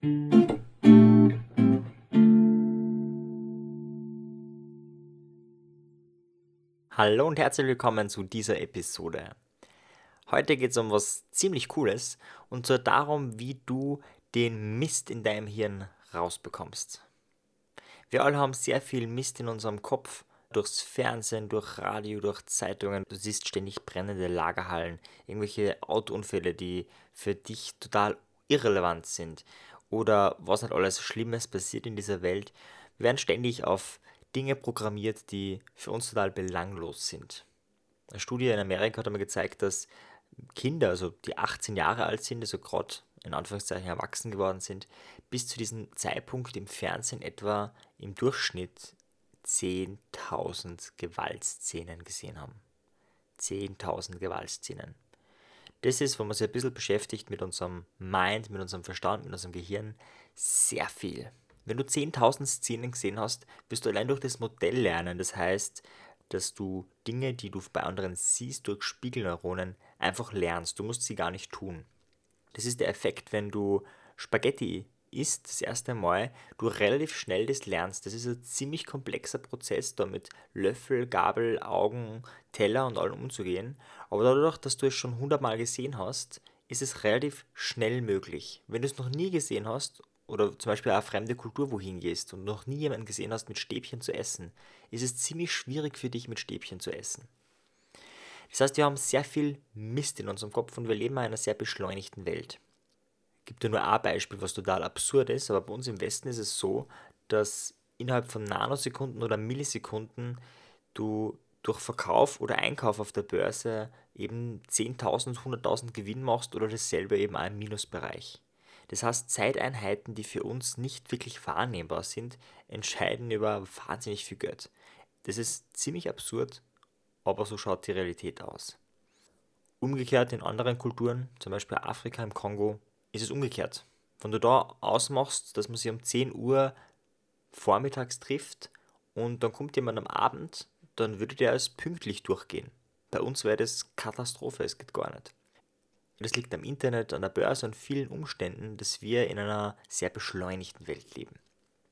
Hallo und herzlich willkommen zu dieser Episode. Heute geht es um was ziemlich Cooles und zwar darum, wie du den Mist in deinem Hirn rausbekommst. Wir alle haben sehr viel Mist in unserem Kopf, durchs Fernsehen, durch Radio, durch Zeitungen. Du siehst ständig brennende Lagerhallen, irgendwelche Autounfälle, die für dich total irrelevant sind oder was nicht alles Schlimmes passiert in dieser Welt. Wir werden ständig auf Dinge programmiert, die für uns total belanglos sind. Eine Studie in Amerika hat einmal gezeigt, dass Kinder, also die 18 Jahre alt sind, also gerade in Anführungszeichen erwachsen geworden sind, bis zu diesem Zeitpunkt im Fernsehen etwa im Durchschnitt 10.000 Gewaltszenen gesehen haben. 10.000 Gewaltszenen. Das ist, wenn man sich ein bisschen beschäftigt mit unserem Mind, mit unserem Verstand, mit unserem Gehirn, sehr viel. Wenn du 10.000 Szenen gesehen hast, wirst du allein durch das Modell lernen. Das heißt, dass du Dinge, die du bei anderen siehst, durch Spiegelneuronen einfach lernst. Du musst sie gar nicht tun. Das ist der Effekt, wenn du Spaghetti isst, das erste Mal, du relativ schnell das lernst. Das ist ein ziemlich komplexer Prozess, da mit Löffel, Gabel, Augen, Teller und allem umzugehen. Aber dadurch, dass du es schon hundertmal gesehen hast, ist es relativ schnell möglich. Wenn du es noch nie gesehen hast oder zum Beispiel eine fremde Kultur wohin gehst und noch nie jemanden gesehen hast, mit Stäbchen zu essen, ist es ziemlich schwierig für dich, mit Stäbchen zu essen. Das heißt, wir haben sehr viel Mist in unserem Kopf und wir leben in einer sehr beschleunigten Welt. Gebe dir nur ein Beispiel, was total absurd ist, aber bei uns im Westen ist es so, dass innerhalb von Nanosekunden oder Millisekunden du durch Verkauf oder Einkauf auf der Börse eben 10.000, 100.000 Gewinn machst oder dasselbe eben auch im Minusbereich. Das heißt, Zeiteinheiten, die für uns nicht wirklich wahrnehmbar sind, entscheiden über wahnsinnig viel Geld. Das ist ziemlich absurd aber so schaut die Realität aus. Umgekehrt in anderen Kulturen, zum Beispiel Afrika im Kongo, ist es umgekehrt. Wenn du da ausmachst, dass man sich um 10 Uhr vormittags trifft und dann kommt jemand am Abend, dann würde der als pünktlich durchgehen. Bei uns wäre das Katastrophe, es geht gar nicht. Das liegt am Internet, an der Börse und vielen Umständen, dass wir in einer sehr beschleunigten Welt leben.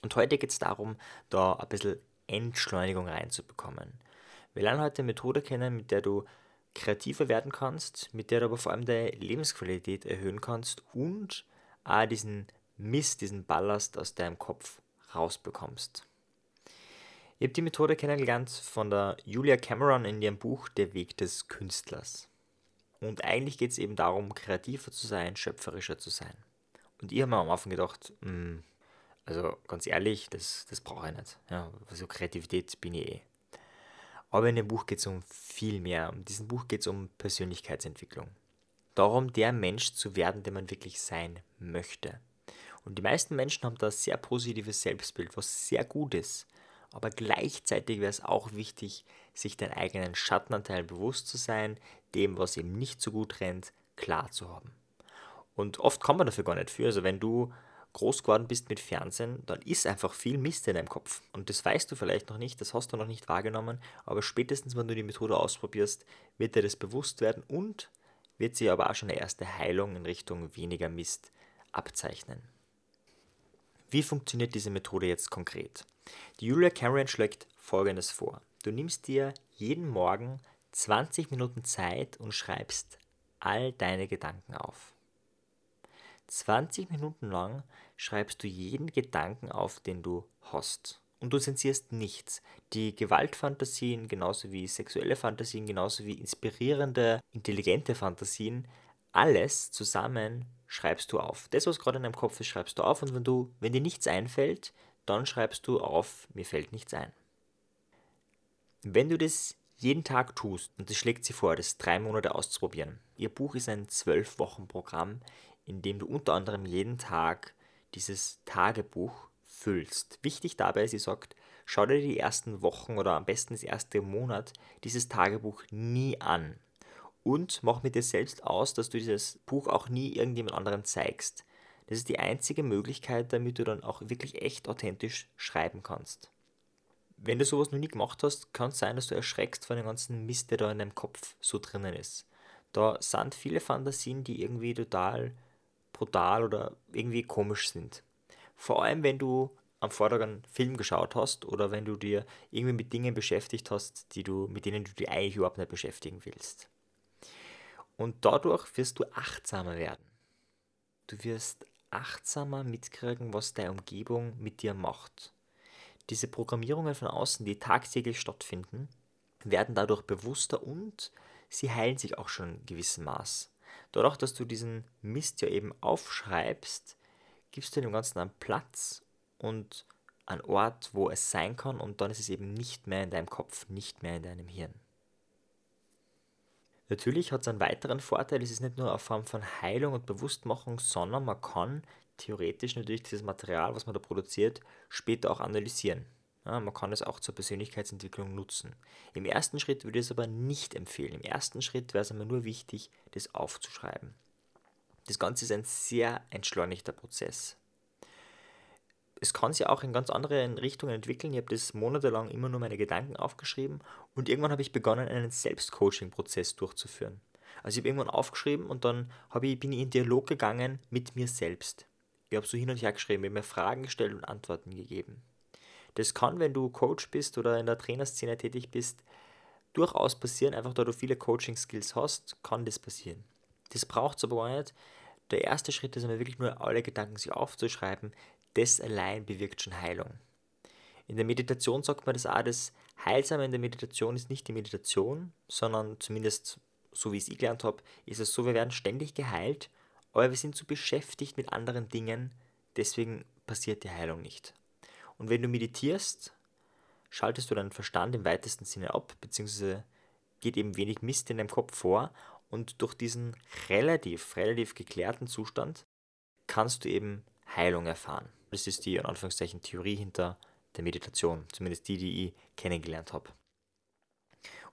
Und heute geht es darum, da ein bisschen Entschleunigung reinzubekommen. Wir lernen heute eine Methode kennen, mit der du kreativer werden kannst, mit der du aber vor allem deine Lebensqualität erhöhen kannst und auch diesen Mist, diesen Ballast aus deinem Kopf rausbekommst. Ich habe die Methode kennengelernt von der Julia Cameron in ihrem Buch Der Weg des Künstlers. Und eigentlich geht es eben darum, kreativer zu sein, schöpferischer zu sein. Und ich habe mir am Anfang gedacht, mh, hm, also ganz ehrlich, das, das brauche ich nicht. Ja, also Kreativität bin ich eh. Aber in dem Buch geht es um viel mehr. In diesem Buch geht es um Persönlichkeitsentwicklung. Darum, der Mensch zu werden, der man wirklich sein möchte. Und die meisten Menschen haben da ein sehr positives Selbstbild, was sehr gut ist. Aber gleichzeitig wäre es auch wichtig, sich den eigenen Schattenanteil bewusst zu sein, dem, was eben nicht so gut rennt, klar zu haben. Und oft kommt man dafür gar nicht für. Also wenn du groß geworden bist mit Fernsehen, dann ist einfach viel Mist in deinem Kopf. Und das weißt du vielleicht noch nicht, das hast du noch nicht wahrgenommen, aber spätestens, wenn du die Methode ausprobierst, wird dir das bewusst werden und wird sich aber auch schon eine erste Heilung in Richtung weniger Mist abzeichnen. Wie funktioniert diese Methode jetzt konkret? Die Julia Cameron schlägt folgendes vor. Du nimmst dir jeden Morgen 20 Minuten Zeit und schreibst all deine Gedanken auf. 20 Minuten lang schreibst du jeden Gedanken auf, den du hast. Und du zensierst nichts. Die Gewaltfantasien, genauso wie sexuelle Fantasien, genauso wie inspirierende, intelligente Fantasien, alles zusammen schreibst du auf. Das, was gerade in deinem Kopf ist, schreibst du auf. Und wenn du, wenn dir nichts einfällt, dann schreibst du auf, mir fällt nichts ein. Wenn du das jeden Tag tust, und das schlägt sie vor, das drei Monate auszuprobieren. Ihr Buch ist ein zwölf Wochen Programm, in dem du unter anderem jeden Tag dieses Tagebuch füllst. Wichtig dabei, sie sagt, schau dir die ersten Wochen oder am besten das erste Monat dieses Tagebuch nie an. Und mach mit dir selbst aus, dass du dieses Buch auch nie irgendjemand anderen zeigst. Das ist die einzige Möglichkeit, damit du dann auch wirklich echt authentisch schreiben kannst. Wenn du sowas noch nie gemacht hast, kann es sein, dass du erschreckst von dem ganzen Mist, der da in deinem Kopf so drinnen ist. Da sind viele Fantasien, die irgendwie total brutal oder irgendwie komisch sind. Vor allem, wenn du am Vortag Film geschaut hast oder wenn du dir irgendwie mit Dingen beschäftigt hast, die du, mit denen du dich eigentlich überhaupt nicht beschäftigen willst. Und dadurch wirst du achtsamer werden. Du wirst achtsamer mitkriegen, was deine Umgebung mit dir macht. Diese Programmierungen von außen, die tagtäglich stattfinden, werden dadurch bewusster und sie heilen sich auch schon in gewissem Maß. Dadurch, dass du diesen Mist ja eben aufschreibst, gibst du dem Ganzen einen Platz und einen Ort, wo es sein kann und dann ist es eben nicht mehr in deinem Kopf, nicht mehr in deinem Hirn. Natürlich hat es einen weiteren Vorteil, es ist nicht nur eine Form von Heilung und Bewusstmachung, sondern man kann theoretisch natürlich dieses Material, was man da produziert, später auch analysieren. Ja, man kann es auch zur Persönlichkeitsentwicklung nutzen. Im ersten Schritt würde ich es aber nicht empfehlen. Im ersten Schritt wäre es immer nur wichtig, das aufzuschreiben. Das Ganze ist ein sehr entschleunigter Prozess. Es kann sich auch in ganz andere Richtungen entwickeln. Ich habe das monatelang immer nur meine Gedanken aufgeschrieben und irgendwann habe ich begonnen, einen Selbstcoaching-Prozess durchzuführen. Also ich habe irgendwann aufgeschrieben und dann ich, bin ich in Dialog gegangen mit mir selbst. Ich habe so hin und her geschrieben, ich habe mir Fragen gestellt und Antworten gegeben. Das kann, wenn du Coach bist oder in der Trainerszene tätig bist, durchaus passieren. Einfach da du viele Coaching-Skills hast, kann das passieren. Das braucht es aber gar nicht. Der erste Schritt ist einmal wirklich nur alle Gedanken sich aufzuschreiben. Das allein bewirkt schon Heilung. In der Meditation sagt man das auch, das Heilsame in der Meditation ist nicht die Meditation, sondern zumindest so wie ich es gelernt habe, ist es so, wir werden ständig geheilt, aber wir sind zu beschäftigt mit anderen Dingen, deswegen passiert die Heilung nicht. Und wenn du meditierst, schaltest du deinen Verstand im weitesten Sinne ab, beziehungsweise geht eben wenig Mist in deinem Kopf vor und durch diesen relativ, relativ geklärten Zustand kannst du eben Heilung erfahren. Das ist die, in Anführungszeichen, Theorie hinter der Meditation, zumindest die, die ich kennengelernt habe.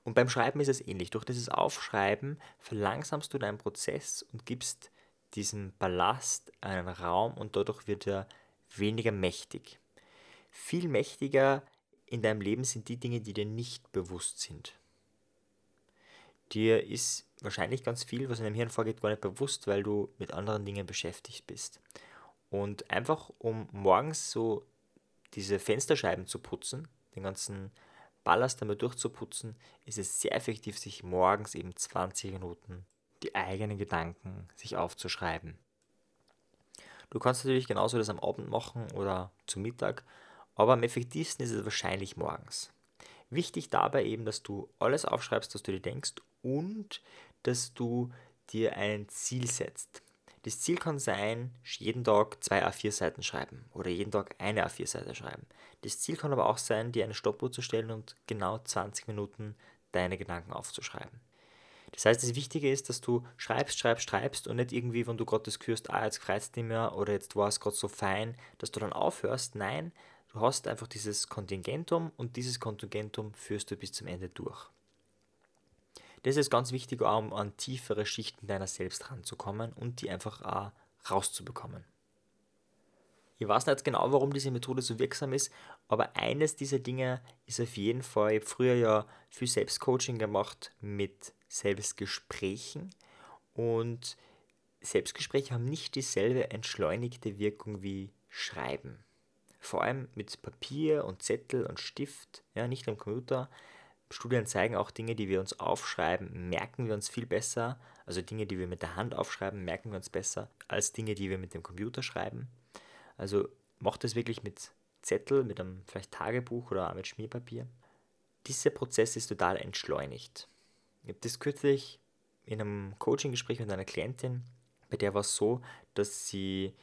Und beim Schreiben ist es ähnlich. Durch dieses Aufschreiben verlangsamst du deinen Prozess und gibst diesem Ballast einen Raum und dadurch wird er weniger mächtig. Viel mächtiger in deinem Leben sind die Dinge, die dir nicht bewusst sind. Dir ist wahrscheinlich ganz viel, was in deinem Hirn vorgeht, gar nicht bewusst, weil du mit anderen Dingen beschäftigt bist. Und einfach um morgens so diese Fensterscheiben zu putzen, den ganzen Ballast einmal durchzuputzen, ist es sehr effektiv, sich morgens eben 20 Minuten die eigenen Gedanken sich aufzuschreiben. Du kannst natürlich genauso das am Abend machen oder zu Mittag aber am effektivsten ist es wahrscheinlich morgens. Wichtig dabei eben, dass du alles aufschreibst, was du dir denkst und dass du dir ein Ziel setzt. Das Ziel kann sein, jeden Tag zwei A4-Seiten schreiben oder jeden Tag eine A4-Seite schreiben. Das Ziel kann aber auch sein, dir eine Stoppuhr zu stellen und genau 20 Minuten deine Gedanken aufzuschreiben. Das heißt, das Wichtige ist, dass du schreibst, schreibst, schreibst und nicht irgendwie, wenn du das gehörst, ah, jetzt freut es nicht mehr oder jetzt war es gerade so fein, dass du dann aufhörst. Nein, Du hast einfach dieses Kontingentum und dieses Kontingentum führst du bis zum Ende durch. Das ist ganz wichtig, um an tiefere Schichten deiner selbst ranzukommen und die einfach auch rauszubekommen. Ich weiß nicht genau, warum diese Methode so wirksam ist, aber eines dieser Dinge ist auf jeden Fall, ich habe früher ja viel Selbstcoaching gemacht mit Selbstgesprächen und Selbstgespräche haben nicht dieselbe entschleunigte Wirkung wie Schreiben vor allem mit Papier und Zettel und Stift, ja, nicht am Computer. Studien zeigen auch Dinge, die wir uns aufschreiben, merken wir uns viel besser. Also Dinge, die wir mit der Hand aufschreiben, merken wir uns besser als Dinge, die wir mit dem Computer schreiben. Also macht es wirklich mit Zettel, mit einem vielleicht Tagebuch oder mit Schmierpapier. Dieser Prozess ist total entschleunigt. Ich habe das kürzlich in einem Coaching-Gespräch mit einer Klientin, bei der war es so, dass sie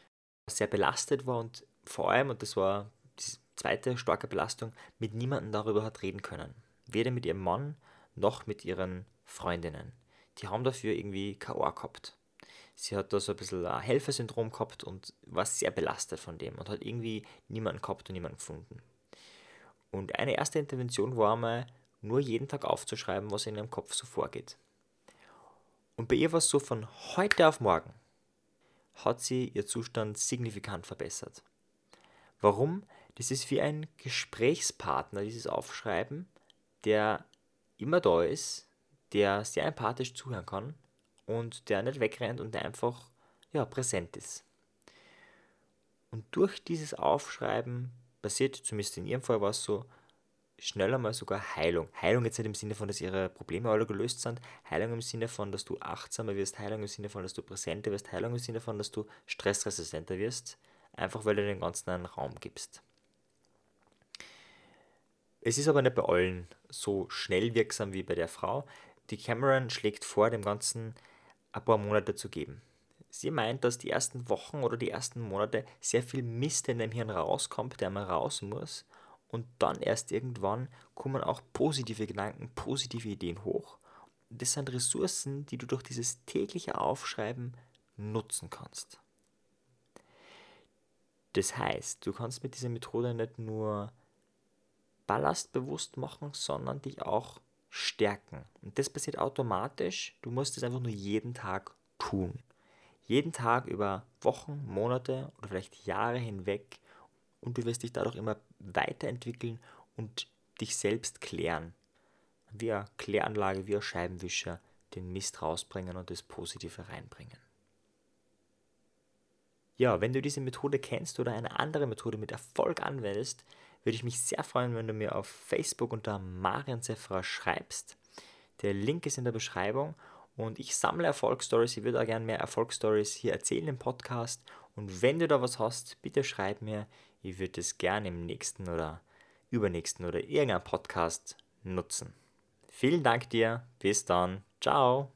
sehr belastet war und vor allem, und das war die zweite starke Belastung, mit niemandem darüber hat reden können. Weder mit ihrem Mann noch mit ihren Freundinnen. Die haben dafür irgendwie K.O. gehabt. Sie hat da so ein bisschen ein Helfersyndrom gehabt und war sehr belastet von dem und hat irgendwie niemanden gehabt und niemanden gefunden. Und eine erste Intervention war einmal, nur jeden Tag aufzuschreiben, was in ihrem Kopf so vorgeht. Und bei ihr war es so von heute auf morgen, hat sie ihr Zustand signifikant verbessert. Warum? Das ist wie ein Gesprächspartner, dieses Aufschreiben, der immer da ist, der sehr empathisch zuhören kann und der nicht wegrennt und der einfach ja, präsent ist. Und durch dieses Aufschreiben passiert, zumindest in ihrem Fall war es so, schneller mal sogar Heilung. Heilung jetzt nicht im Sinne von, dass ihre Probleme alle gelöst sind, Heilung im Sinne von, dass du achtsamer wirst, Heilung im Sinne von, dass du präsenter wirst, Heilung im Sinne von, dass du stressresistenter wirst, einfach weil du den ganzen einen Raum gibst. Es ist aber nicht bei allen so schnell wirksam wie bei der Frau. Die Cameron schlägt vor, dem Ganzen ein paar Monate zu geben. Sie meint, dass die ersten Wochen oder die ersten Monate sehr viel Mist in dem Hirn rauskommt, der mal raus muss. Und dann erst irgendwann kommen auch positive Gedanken, positive Ideen hoch. Das sind Ressourcen, die du durch dieses tägliche Aufschreiben nutzen kannst. Das heißt, du kannst mit dieser Methode nicht nur Ballast bewusst machen, sondern dich auch stärken. Und das passiert automatisch. Du musst es einfach nur jeden Tag tun. Jeden Tag über Wochen, Monate oder vielleicht Jahre hinweg und du wirst dich dadurch immer weiterentwickeln und dich selbst klären. Wie eine Kläranlage, wie ein Scheibenwischer den Mist rausbringen und das Positive reinbringen. Ja, wenn du diese Methode kennst oder eine andere Methode mit Erfolg anwendest, würde ich mich sehr freuen, wenn du mir auf Facebook unter Marian Sefra schreibst. Der Link ist in der Beschreibung und ich sammle Erfolgsstories. Ich würde auch gerne mehr Erfolgsstories hier erzählen im Podcast. Und wenn du da was hast, bitte schreib mir. Ich würde es gerne im nächsten oder übernächsten oder irgendeinem Podcast nutzen. Vielen Dank dir. Bis dann. Ciao.